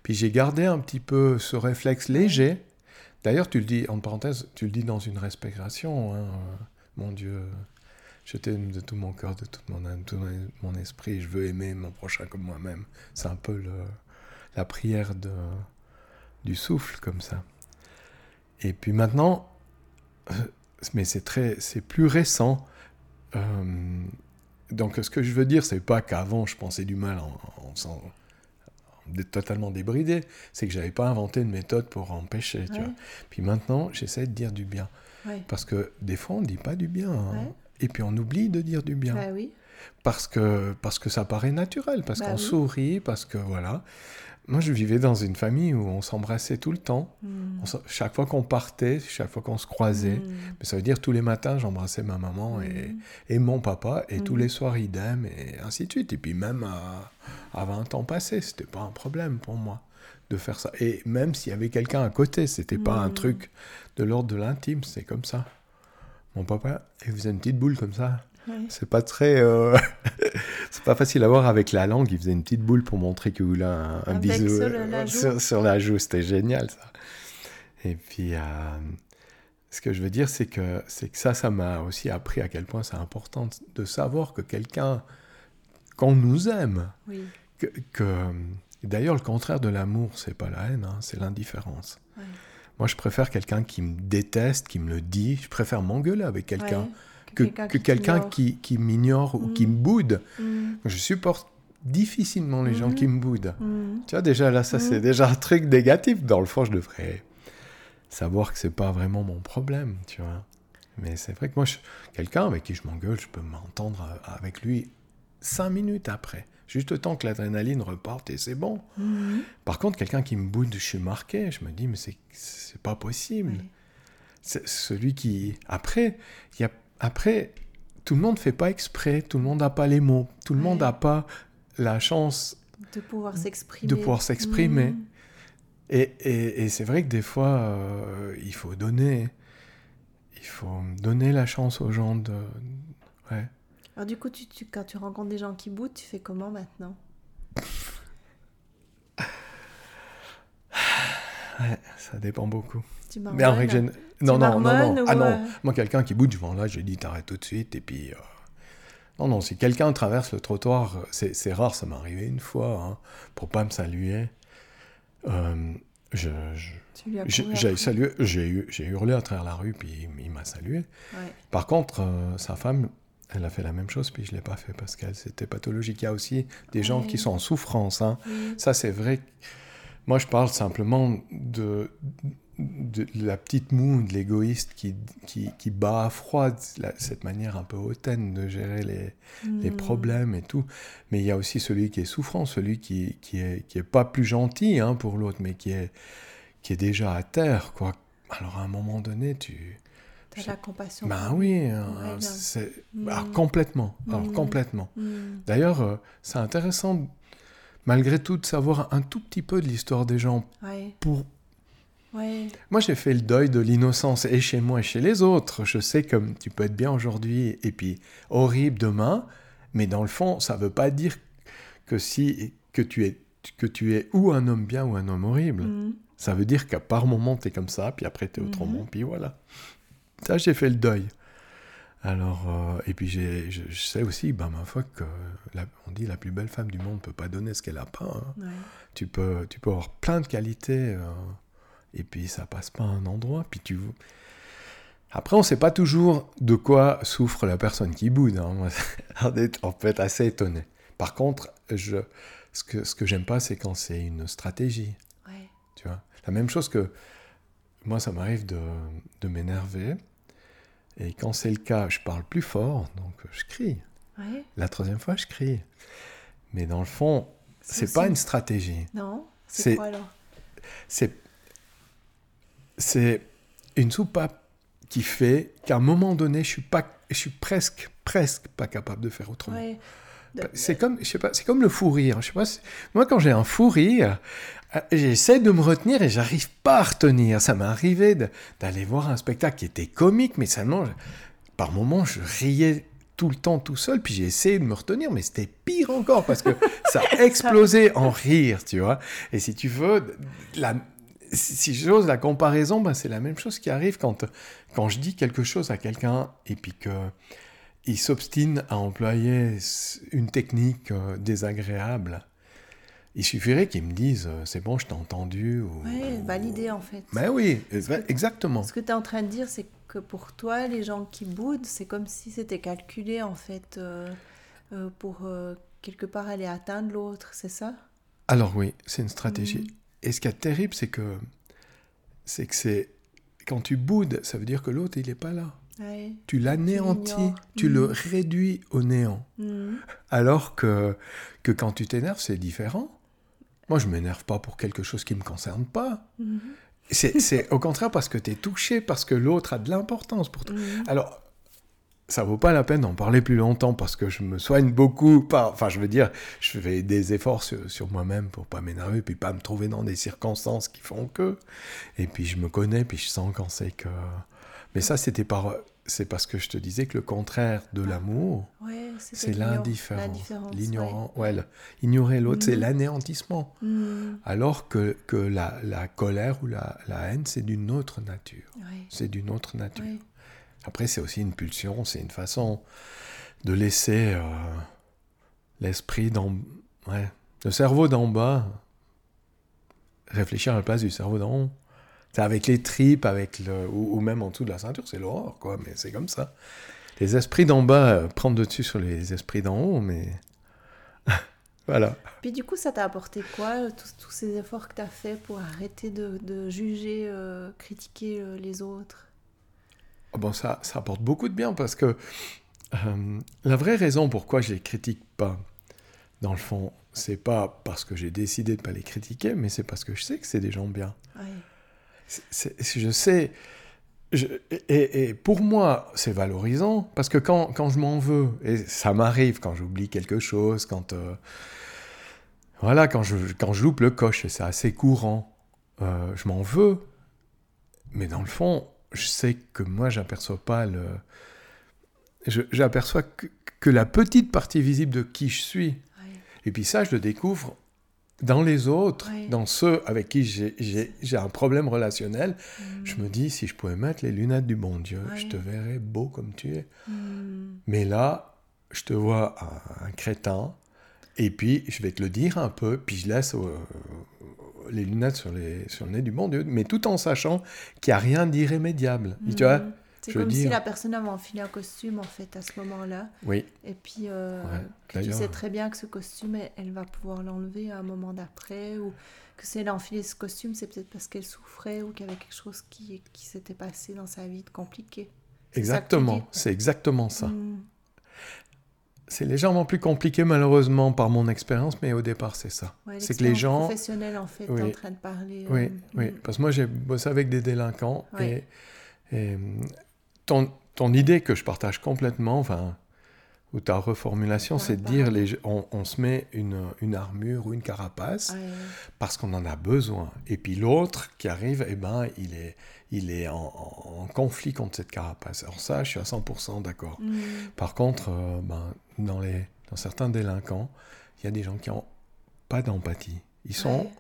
Puis j'ai gardé un petit peu ce réflexe léger. D'ailleurs, tu le dis, en parenthèse, tu le dis dans une respiration, hein, mon Dieu je t'aime de tout mon cœur, de toute mon âme, de tout mon esprit. Je veux aimer mon prochain comme moi-même. C'est un peu le, la prière de, du souffle comme ça. Et puis maintenant, euh, mais c'est très, c'est plus récent. Euh, donc ce que je veux dire, c'est pas qu'avant je pensais du mal en, en, totalement débridé, c'est que j'avais pas inventé une méthode pour empêcher. Tu vois. Puis maintenant, j'essaie de dire du bien. Parce que des fois, on ne dit pas du bien. Hein et puis on oublie de dire du bien. Bah oui. Parce que, parce que ça paraît naturel, parce bah qu'on sourit, parce que voilà. Moi, je vivais dans une famille où on s'embrassait tout le temps. Hmm. chaque fois qu'on partait, chaque fois qu'on se croisait, hmm. mais ça veut dire tous les matins, j'embrassais ma maman et, hmm. et, mon papa, et tous les soirs, idem, et ainsi de suite. Et puis même à, à 20 ans passés, c'était pas un problème pour moi de faire ça. Et même s'il y avait quelqu'un à côté, c'était pas un truc de l'ordre de l'intime, c'est comme ça. Mon papa, il faisait une petite boule comme ça. C'est pas très, euh, c'est pas facile à voir avec la langue. Il faisait une petite boule pour montrer qu'il voulait un, un bisou sur, euh, la joue. sur, sur la joue. C'était génial, ça. Et puis, euh, ce que je veux dire, c'est que, c'est que ça, ça m'a aussi appris à quel point c'est important de savoir que quelqu'un, qu'on nous aime, Oui. que, que- d'ailleurs, le contraire de l'amour, c'est pas la haine, hein, c'est l'indifférence. Ouais. Moi, je préfère quelqu'un qui me déteste, qui me le dit. Je préfère m'engueuler avec quelqu'un Ouais. que, que quelqu'un qui, qui m'ignore ou qui Mm. me boude. Mm, Je supporte difficilement les gens Mhm. qui me boudent. mm. Tu vois, déjà là, ça, c'est déjà un truc négatif. Dans le fond, je devrais savoir que c'est pas vraiment mon problème, tu vois. Mais c'est vrai que moi, quelqu'un avec qui je m'engueule, je peux m'entendre euh, avec lui cinq minutes après. Juste temps que l'adrénaline reparte et c'est bon. Mhm. Par contre, quelqu'un qui me boude, je suis marqué. Je me dis, mais c'est, c'est pas possible. C'est celui qui. Après, y a... Après, tout le monde fait pas exprès, tout le monde n'a pas les mots, tout le monde n'a pas la chance. De pouvoir s'exprimer. De pouvoir s'exprimer. Et, et- et c'est vrai que des fois, euh, il faut donner. Il faut donner la chance aux gens de. Ouais. Alors du coup, tu, tu- quand tu rencontres des gens qui boudent, tu fais comment maintenant? Ouais, ça dépend beaucoup. Tu Mais en règle. Non, non, non, Ah non, euh, moi, quelqu'un qui boude devant là, je dis t'arrêtes tout de suite. Et puis. euh, Non, non, si quelqu'un traverse le trottoir, c'est rare, ça m'est arrivé une fois, hein, pour pas me saluer. euh, je, je- lui j'ai salué, j'ai hurlé à travers la rue, puis il, m'a salué. Ouais. Par contre, sa femme, elle a fait la même chose, puis je l'ai pas fait parce qu'elle c'était pathologique. Il y a aussi des gens qui sont en souffrance. hein. Oui. Ça, c'est vrai. Moi, je parle simplement de, de la petite moue, de l'égoïste qui, qui, qui bat à froid, la- cette manière un peu hautaine de gérer les, les Mm. problèmes et tout. Mais il y a aussi celui qui est souffrant, celui qui, qui, est, qui est pas plus gentil hein, pour l'autre, mais qui est, qui est déjà à terre. Quoi. Alors, à un moment donné, tu. T'as la compassion. Ben oui, c'est Mm. alors, complètement. Alors, Mm. complètement. Mm. D'ailleurs, euh, c'est intéressant, malgré tout, de savoir un tout petit peu de l'histoire des gens. Ouais. Pour... Ouais. Moi, j'ai fait le deuil de l'innocence, et chez moi et chez les autres. Je sais que tu peux être bien aujourd'hui et puis horrible demain, mais dans le fond, ça veut pas dire que, si, que, tu es, que tu es ou un homme bien ou un homme horrible. Mm. Ça veut dire qu'à par moment, tu es comme ça, puis après, tu es autrement, puis voilà. Ça, j'ai fait le deuil. Alors, euh, et puis j'ai- je, je sais aussi, ben, ma foi, que la- on dit la plus belle femme du monde ne peut pas donner ce qu'elle n'a pas. hein. Ouais. Tu, peux, tu peux avoir plein de qualités, euh, et puis ça passe pas à un endroit. Puis tu... Après, on ne sait pas toujours de quoi souffre la personne qui boude. hein. On est- on peut être assez étonné. Par contre, je, ce que, ce que j'aime pas, c'est quand c'est une stratégie. Ouais. Tu vois? La même chose que moi, ça m'arrive de, de m'énerver. Et quand c'est le cas, je parle plus fort, donc je crie. Ouais. La troisième fois, je crie. Mais dans le fond, c'est pas une stratégie. Non C'est- quoi alors? C'est c'est une soupape qui fait qu'à un moment donné, je suis pas, je suis presque, presque pas capable de faire autrement. Ouais. Bah, C'est comme, je sais pas, c'est comme le fou rire. Je sais pas. si- Moi, quand j'ai un fou rire, j'essaie de me retenir et j'arrive pas à retenir. Ça m'est arrivé d'aller voir un spectacle qui était comique, mais seulement, par moments, je riais tout le temps tout seul, puis j'ai essayé de me retenir, mais c'était pire encore parce que ça a explosé en rire, tu vois. Et si tu veux, la, si j'ose la comparaison, ben c'est la même chose qui arrive quand, quand je dis quelque chose à quelqu'un et puis que il s'obstine à employer une technique euh, désagréable. Il suffirait qu'il me dise euh, c'est bon, je t'ai entendu. Ou... Ouais, valider en fait. Mais oui, exa- exactement. Ce que tu es en train de dire, c'est que pour toi, les gens qui boudent, c'est comme si c'était calculé en fait euh, euh, pour euh, quelque part aller atteindre l'autre, c'est ça? Alors oui, c'est une stratégie. Mhm. Et ce qui est terrible, c'est que c'est que c'est quand tu boudes, ça veut dire que l'autre il n'est pas là. Ouais. Tu l'anéantis, tu le Mhm. réduis au néant. Mhm. Alors que, que quand tu t'énerves, c'est différent. Moi, je m'énerve pas pour quelque chose qui me concerne pas. Mhm. C'est c'est au contraire parce que tu es touché, parce que l'autre a de l'importance pour toi. Mhm. Alors, ça vaut pas la peine d'en parler plus longtemps parce que je me soigne beaucoup. Enfin, je veux dire, je fais des efforts sur, sur moi-même pour pas m'énerver, puis pas me trouver dans des circonstances qui font que. Et puis je me connais, puis je sens quand c'est que. Mais ça, c'était par c'est parce que je te disais que le contraire de l'amour, Ouais, c'était c'est l'indifférence, L'ignorant, ouais, ignorer l'autre, c'est Mhm. l'anéantissement. Mm, Alors que, que la, la colère ou la, la haine, c'est d'une autre nature. ouais, C'est d'une autre nature. ouais. Après, c'est aussi une pulsion, c'est une façon de laisser euh, l'esprit. Ouais, le cerveau d'en bas réfléchir à la place du cerveau d'en haut. C'est avec les tripes, avec le, ou, ou même en dessous de la ceinture, c'est l'horreur, quoi, mais c'est comme ça. Les esprits d'en bas euh, prennent dessus sur les esprits d'en haut, mais... voilà. Puis du coup, ça t'a apporté quoi, euh, tous, ces efforts que tu as fait pour arrêter de, de juger, euh, critiquer euh, les autres? Oh, Bon, ça, ça apporte beaucoup de bien parce que euh, la vraie raison pourquoi je les critique pas, dans le fond, c'est pas parce que j'ai décidé de pas les critiquer, mais c'est parce que je sais que c'est des gens bien. Ouais. Je sais. Je- et, et pour moi, c'est valorisant parce que quand, quand je m'en veux, et ça m'arrive quand j'oublie quelque chose, quand. euh, voilà, quand je, quand je loupe le coche, et c'est assez courant, euh, je m'en veux. Mais dans le fond, je sais que moi, j'aperçois pas le. J'aperçois que, que la petite partie visible de qui je suis. Et puis ça, je le découvre dans les autres, dans ceux avec qui j'ai- un problème relationnel. Mm, Je me dis, si je pouvais mettre les lunettes du bon Dieu, je te verrais beau comme tu es. mm, Mais là, je te vois un, un crétin, et puis je vais te le dire un peu, puis je laisse euh, les lunettes sur, les, sur le nez du bon Dieu, mais tout en sachant qu'il n'y a rien d'irrémédiable. Tu vois mm. C'est comme si la personne avait enfilé un costume en fait à ce moment-là. Oui, Et puis euh, Ouais. tu sais très bien que ce costume, elle, elle va pouvoir l'enlever à un moment d'après. Ou que si elle a enfilé ce costume, c'est peut-être parce qu'elle souffrait ou qu'il y avait quelque chose qui, qui s'était passé dans sa vie de compliqué. Exactement. C'est exactement ça. Mm, C'est légèrement plus compliqué malheureusement par mon expérience, mais au départ c'est ça. ouais, c'est que les gens... professionnelle en fait, Oui. en train de parler. Oui, euh, oui, mm, parce que moi j'ai bossé avec des délinquants Ouais. et, et, ton, ton idée que je partage complètement, enfin, ou ta reformulation, c'est de dire les, on, on se met une, une armure ou une carapace parce qu'on en a besoin. Et puis l'autre qui arrive, eh ben, il est, il est en, en- en conflit contre cette carapace. Alors ça, je suis à 100% d'accord. mm, Par contre, euh, ben, dans, les, dans certains délinquants, il y a des gens qui n'ont pas d'empathie. Ils sont, ouais,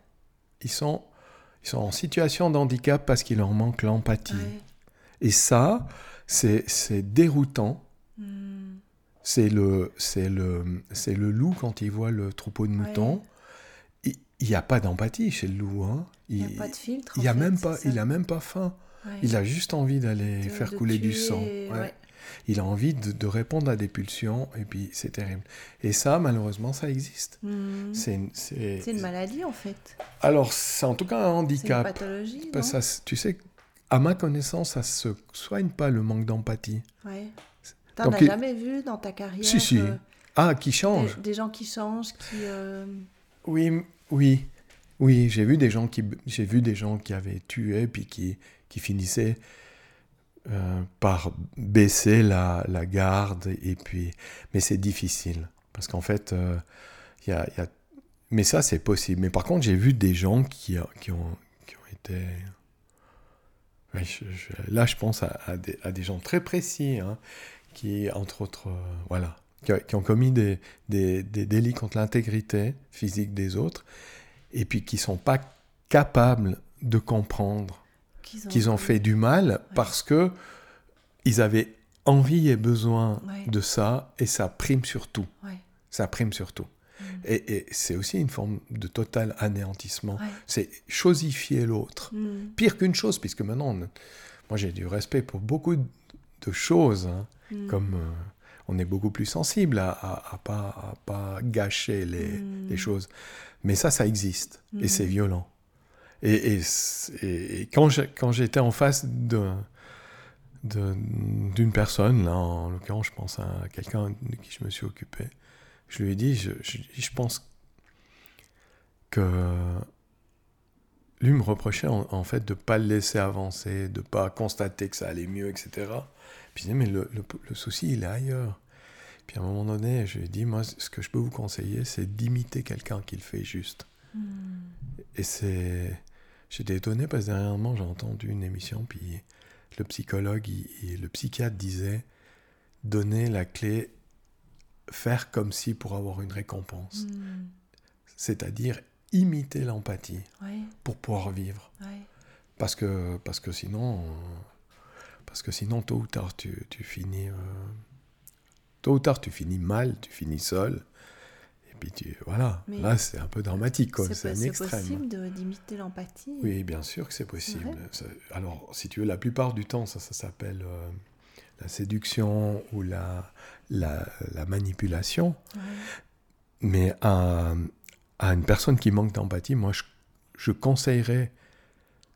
ils sont, ils sont en situation de handicap parce qu'il leur manque l'empathie. ouais, Et ça, c'est déroutant. mm, C'est le, loup quand il voit le troupeau de moutons. Il n'y a pas d'empathie chez le loup. Hein. Il n'y a pas de filtre. il en y a fait, même pas, il a même pas faim. Ouais. Il a juste envie d'aller faire de couler du sang. ouais. Il a envie de, de répondre à des pulsions et puis c'est terrible. Et ça, malheureusement, ça existe. Mm. C'est une, maladie en fait. Alors, c'est en tout cas un C'est une handicap. pathologie. Non ça, tu sais, à ma connaissance, ça se soigne pas le manque d'empathie. Ouais. T'en as il- jamais vu dans ta carrière Si, si. euh, Ah, qui change des, des gens qui changent, qui. euh, Oui, oui, oui. J'ai vu des gens qui, j'ai vu des gens qui avaient tué puis qui, qui finissaient euh, par baisser la, la garde et puis, mais c'est difficile parce qu'en fait, il y a, y a- mais ça c'est possible. Mais par contre, j'ai vu des gens qui, qui ont, qui ont été Ouais, je- je- là, je pense à, à des, à des gens très précis, hein, qui, entre autres, euh, voilà, qui, ont commis des, des- des délits contre l'intégrité physique des autres, et puis qui sont pas capables de comprendre qu'ils ont, fait du mal parce que ils avaient envie et besoin Ouais. de ça, et ça prime sur tout. Ouais. Ça prime sur tout. Mm. Et, et c'est aussi une forme de total anéantissement. Ouais. C'est chosifier l'autre Mm. pire qu'une chose, puisque maintenant, on- moi j'ai du respect pour beaucoup de choses, hein, Mm. comme euh, on est beaucoup plus sensible à, à, à pas, à pas gâcher les, Mm. les choses. Mais ça, ça existe, et c'est violent. Et, quand j'étais en face d'une personne, là, en l'occurrence, je pense à quelqu'un de qui je me suis occupé, je lui ai dit, je, je, je pense que lui me reprochait en, en fait de pas le laisser avancer, de pas constater que ça allait mieux, etc. Puis je disais, mais le, le- le souci, il est ailleurs. Puis à un moment donné, je lui ai dit, moi, ce que je peux vous conseiller, c'est d'imiter quelqu'un qui le fait juste. Mm. Et c'est... J'étais étonné parce que dernièrement, j'ai entendu une émission, puis le psychologue le psychiatre disaient donner la clé, faire comme si pour avoir une récompense. Hmm. C'est-à-dire imiter l'empathie Ouais, pour pouvoir vivre. ouais. Parce que, parce que sinon, euh, parce que sinon, tôt ou tard, tu, tu finis, euh, tôt ou tard, tu finis mal, tu finis seul. Et puis tu, voilà. Mais Là, c'est un peu dramatique. C'est C'est un c'est extrême. possible de- d'imiter l'empathie? Oui, bien sûr que c'est possible. Ça- alors, si tu veux, la plupart du temps, ça, ça s'appelle euh, la séduction ou la, la, la manipulation. Ouais. Mais à, à une personne qui manque d'empathie, moi, je, je conseillerais,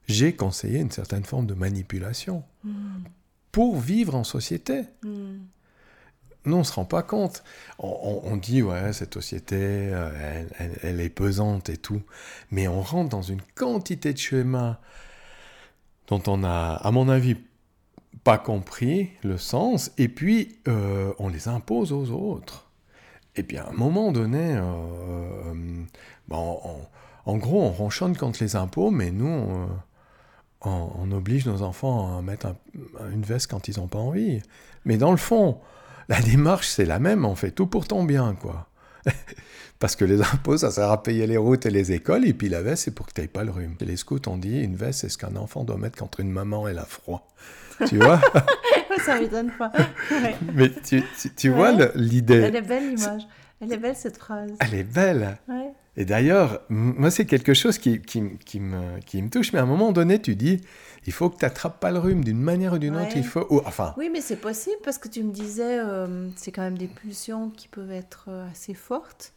j'ai conseillé une certaine forme de manipulation Hmm. pour vivre en société. Hmm. Nous, on ne se rend pas compte. On, on- on dit, ouais, cette société, euh, elle, elle- elle est pesante et tout. Mais on rentre dans une quantité de schémas dont on a, à mon avis, pas compris le sens. Et puis, euh, on les impose aux autres. Et puis, à un moment donné, euh, euh, bon, on- en gros, on ronchonne contre les impôts, mais nous, on, on- oblige nos enfants à mettre un- une veste quand ils n'ont pas envie. Mais dans le fond, la démarche, c'est la même, on fait tout pour ton bien, quoi. Parce que les impôts, ça sert à payer les routes et les écoles, et puis la veste, c'est pour que tu n'aies pas le rhume. Et les scouts ont dit, une veste, c'est ce qu'un enfant doit mettre quand une maman, elle a froid. Tu vois? Ça m'étonne pas. Ouais. Mais tu, tu- tu vois Ouais. l'idée Elle est belle l'image. Elle est belle cette phrase. Elle est belle. Ouais. Et d'ailleurs, moi, c'est quelque chose qui, qui, qui me, qui me touche. Mais à un moment donné, tu dis, il faut que tu n'attrapes pas le rhume d'une manière ou d'une autre. Il faut, ou- enfin, Oui, mais c'est possible parce que tu me disais, euh, c'est quand même des pulsions qui peuvent être euh, assez fortes.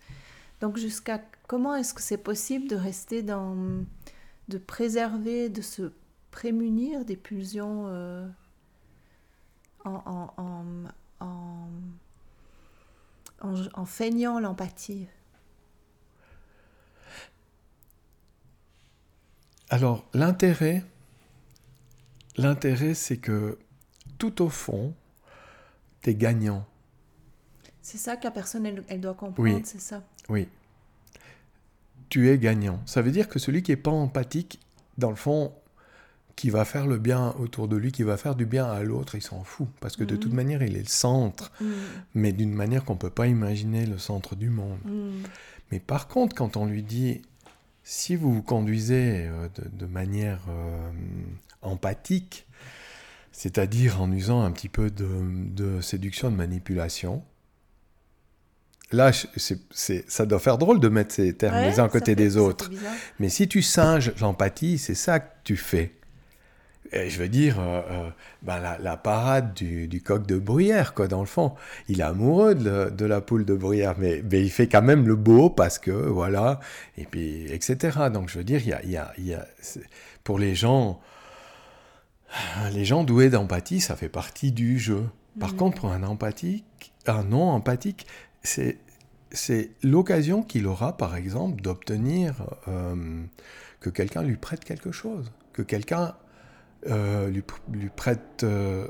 Donc jusqu'à comment est-ce que c'est possible de rester dans, de préserver, de se prémunir des pulsions euh, en- en feignant l'empathie? Alors l'intérêt, l'intérêt, c'est que tout au fond, tu es gagnant. C'est ça que la personne, elle, elle doit comprendre, Oui. c'est ça. Oui. Tu es gagnant. Ça veut dire que celui qui n'est pas empathique, dans le fond, qui va faire le bien autour de lui, qui va faire du bien à l'autre, il s'en fout. Parce que de toute manière, il est le centre, Mm, mais d'une manière qu'on ne peut pas imaginer le centre du monde. mm, Mais par contre, quand on lui dit, si vous vous conduisez euh, de, de manière euh, empathique, c'est-à-dire en usant un petit peu de, de séduction, de manipulation, là, ça doit faire drôle de mettre ces termes Ouais, les uns à côté fait- des autres. Mais si tu singes l'empathie, c'est ça que tu fais. Et je veux dire, euh, euh, ben la, la parade du, du coq de bruyère, quoi, dans le fond. Il est amoureux de, la- de la poule de bruyère, mais, mais il fait quand même le beau parce que, voilà, et puis, etc. Donc, je veux dire, il y a, il y a- il y a- c'est- pour les gens, les gens doués d'empathie, ça fait partie du jeu. Par Mhm. contre, pour un empathique, un non empathique, c'est c'est l'occasion qu'il aura, par exemple, d'obtenir euh, que quelqu'un lui prête quelque chose, que quelqu'un euh, lui, pr- lui prête, euh,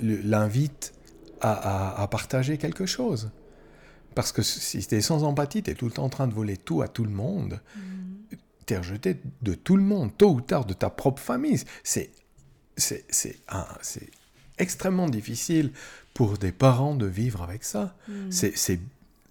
l'invite à, à- à partager quelque chose. Parce que si tu es sans empathie, tu es tout le temps en train de voler tout à tout le monde, Mm. Tu es rejeté de tout le monde, tôt ou tard, de ta propre famille. C'est, c'est, c'est, c'est extrêmement difficile pour des parents de vivre avec ça. Mm. C'est, c'est,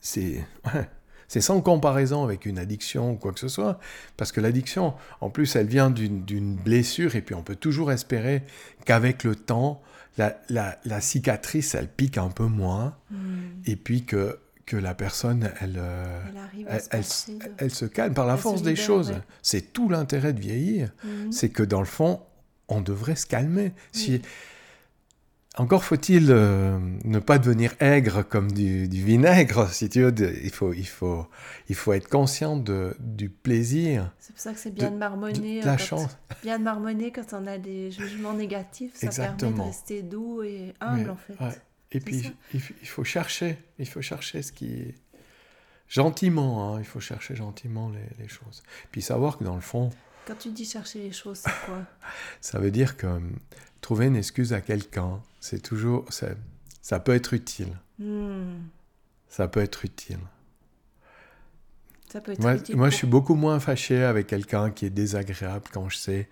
c'est, ouais, c'est sans comparaison avec une addiction ou quoi que ce soit. Parce que l'addiction, en plus, elle vient d'une, d'une blessure et puis on peut toujours espérer qu'avec le temps, la, la, la cicatrice, elle pique un peu moins Mm. et puis que, que la personne, elle, euh, Elle se elle- passer de- elle se calme par la force des choses. ouais. C'est tout l'intérêt de vieillir. Mhm. C'est que dans le fond, on devrait se calmer. Si... Encore faut-il euh, ne pas devenir aigre comme du, du vinaigre, si tu veux. de- il, faut, il, faut, il faut être conscient de, du plaisir, C'est pour ça que c'est bien de, de marmonner. de la euh, quand- chance. Bien de marmonner quand on a des jugements négatifs. Ça permet Exactement. de rester doux et humble, en fait. ouais. Et puis, il, faut chercher, il faut chercher ce qui... Gentiment, hein, il faut chercher gentiment les, les choses. Puis savoir que dans le fond, Quand tu dis chercher les choses, c'est quoi? Ça veut dire que hum, trouver une excuse à quelqu'un, c'est toujours, ça peut être utile. Hmm. Ça peut être utile. Ça peut être Moi, utile moi, pour- je suis beaucoup moins fâché avec quelqu'un qui est désagréable quand je sais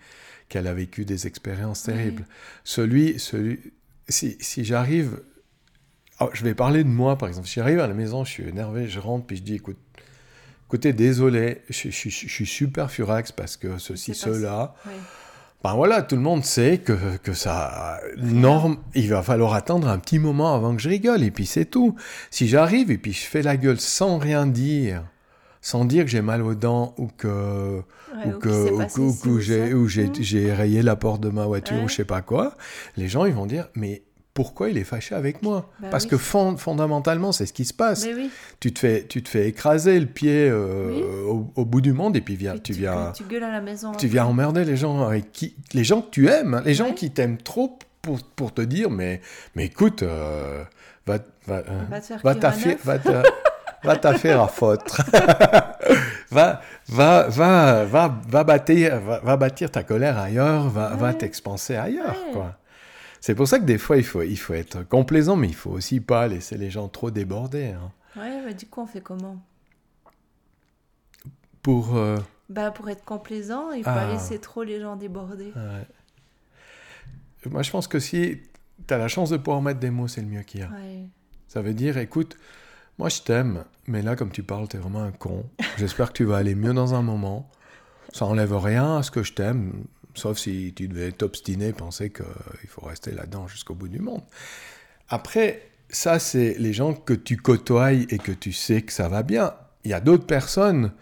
qu'elle a vécu des expériences Oui. terribles. Celui, celui, si, si j'arrive, oh, je vais parler de moi par exemple. Si j'arrive à la maison, je suis énervé, je rentre puis je dis, écoute, écoutez, désolé, je, je- je- je suis super furax parce que ceci, cela. Oui. Ben voilà, tout le monde sait que, que ça norme, il va falloir attendre un petit moment avant que je rigole, et puis c'est tout. Si j'arrive et puis je fais la gueule sans rien dire, sans dire que j'ai mal aux dents ou que, Ouais, ou que, ou que- que j'ai, Mm. j'ai rayé la porte de ma voiture Ouais. ou je sais pas quoi, les gens ils vont dire, mais pourquoi il est fâché avec moi Bah Parce oui. que fond- fondamentalement, c'est ce qui se passe. Oui. Tu, te fais, tu te fais écraser le pied euh, Oui. au, au bout du monde et puis viens, Puis tu tu, viens... tu gueules à la maison. Tu viens emmerder les gens avec qui, les gens que tu aimes, hein, les gens qui t'aiment trop pour, pour te dire, mais, mais écoute, euh, va, va, euh, Va va va t'affaire à foutre. va, va, va, va, va bâtir, va, va bâtir ta colère ailleurs, va, va Ouais. t'expanser ailleurs, Ouais. quoi. C'est pour ça que des fois, il faut, il faut être complaisant, mais il faut aussi pas laisser les gens trop déborder. hein. Ouais, bah, du coup, on fait comment? Pour, euh, bah, Pour être complaisant, il faut Ah. pas laisser trop les gens déborder. Ouais. Moi, je pense que si tu as la chance de pouvoir mettre des mots, c'est le mieux qu'il y a. Ouais. Ça veut dire, écoute, moi je t'aime, mais là, comme tu parles, tu es vraiment un con. J'espère que tu vas aller mieux dans un moment. Ça enlève rien à ce que je t'aime, sauf si tu devais t'obstiner, penser qu'il faut rester là-dedans jusqu'au bout du monde. Après, ça, c'est les gens que tu côtoies et que tu sais que ça va bien. Il y a d'autres personnes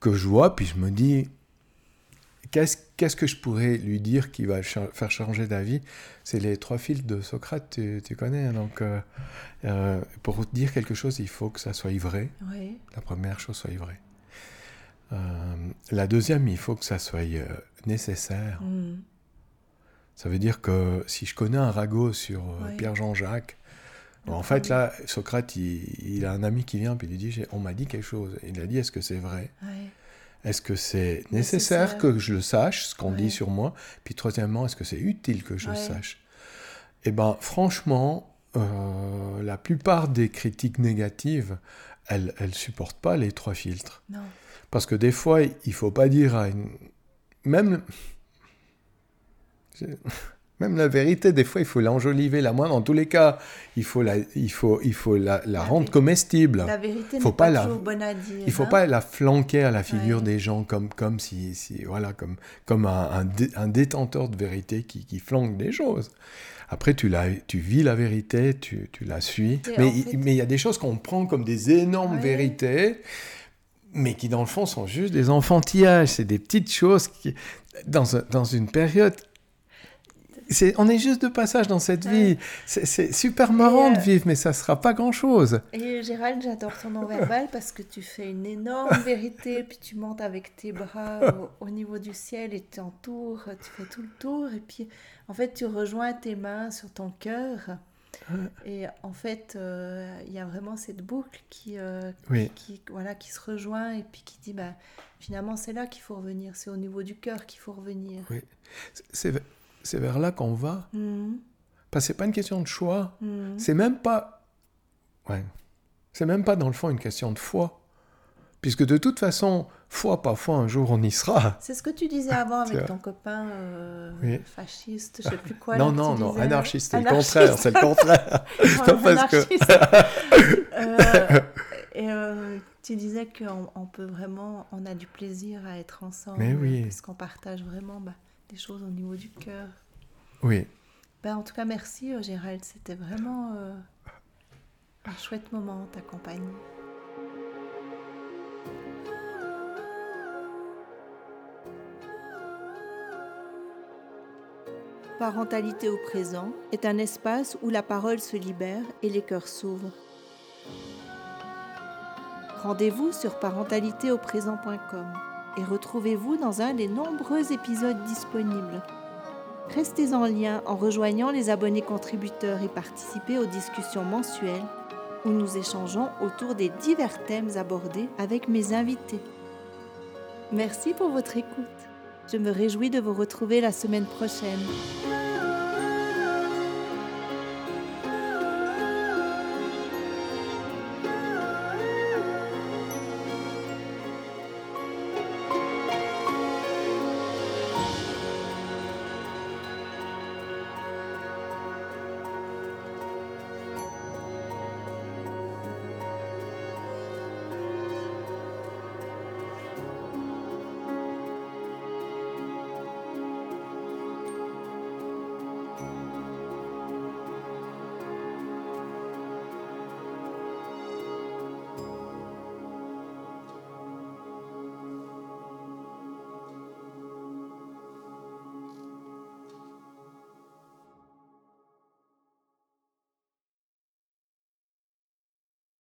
que je vois, puis je me dis, qu'est-ce qu'est-ce que je pourrais lui dire qui va faire changer d'avis? C'est les trois fils de Socrate, tu, tu connais. hein, Donc, euh, euh, pour dire quelque chose, il faut que ça soit vrai. La première chose soit vrai. Euh, la deuxième, il faut que ça soit euh, nécessaire. Mm. Ça veut dire que si je connais un ragot sur euh, Ouais. Pierre-Jean-Jacques, Le en fait, là, Socrate, il, il a un ami qui vient, puis il lui dit, on m'a dit quelque chose. Il a dit, est-ce que c'est vrai? Est-ce que c'est nécessaire, Nécessaire. que je le sache, ce qu'on dit sur moi? Puis troisièmement, est-ce que c'est utile que je le sache? Eh bien, franchement, la plupart des critiques négatives, elles ne supportent pas les trois filtres. Non. Parce que des fois, il faut pas dire à une... Même... Même la vérité, des fois, il faut l'enjoliver la moindre. Dans tous les cas, il faut la, il faut, il faut la, la La rendre comestible. La vérité Faut n'est pas pas, la- toujours bonne à dire. Il faut hein. pas la flanquer à la figure Ouais. des gens comme, comme si, si voilà comme, comme un, un dé- un détenteur de vérité qui, qui flanque des choses. Après, tu, la, tu vis la vérité, tu, tu la suis. Et Mais en il fait- mais il y a des choses qu'on prend comme des énormes Ouais. vérités, mais qui dans le fond sont juste des enfantillages. C'est des petites choses qui, dans, un- dans une période. C'est, on est juste de passage dans cette Ouais. vie. C'est, super marrant euh, de vivre, mais ça sera pas grand-chose. Et Gérald, j'adore ton non-verbal parce que tu fais une énorme vérité, puis tu montes avec tes bras au, au niveau du ciel et tu entoures, tu fais tout le tour, et puis en fait tu rejoins tes mains sur ton cœur. Et en fait, euh, il y a vraiment cette boucle qui, euh, Oui. qui, voilà, qui se rejoint et puis qui dit, bah, finalement c'est là qu'il faut revenir, c'est au niveau du cœur qu'il faut revenir. C'est, c'est vers là qu'on va. Mhm, Parce que c'est pas une question de choix. mhm. C'est même pas. Ouais. C'est même pas dans le fond une question de foi. Puisque de toute façon, foi, pas foi, un jour on y sera. C'est ce que tu disais avant avec ton copain euh, Oui. fasciste, je sais plus quoi. non, là, non, non, disais. anarchiste, c'est le contraire, c'est le contraire. Non, parce que-. Euh, et euh, tu disais qu'on on peut vraiment, on a du plaisir à être ensemble. Mais oui. Parce qu'on partage vraiment bah, des choses au niveau du cœur. Oui, Ben, en tout cas, merci Gérald, c'était vraiment un chouette moment ta compagnie. Parentalité au présent est un espace où la parole se libère et les cœurs s'ouvrent. Rendez-vous sur parentalitéauprésent.com et retrouvez-vous dans un des nombreux épisodes disponibles. Restez en lien en rejoignant les abonnés contributeurs et participez aux discussions mensuelles où nous échangeons autour des divers thèmes abordés avec mes invités. Merci pour votre écoute. Je me réjouis de vous retrouver la semaine prochaine.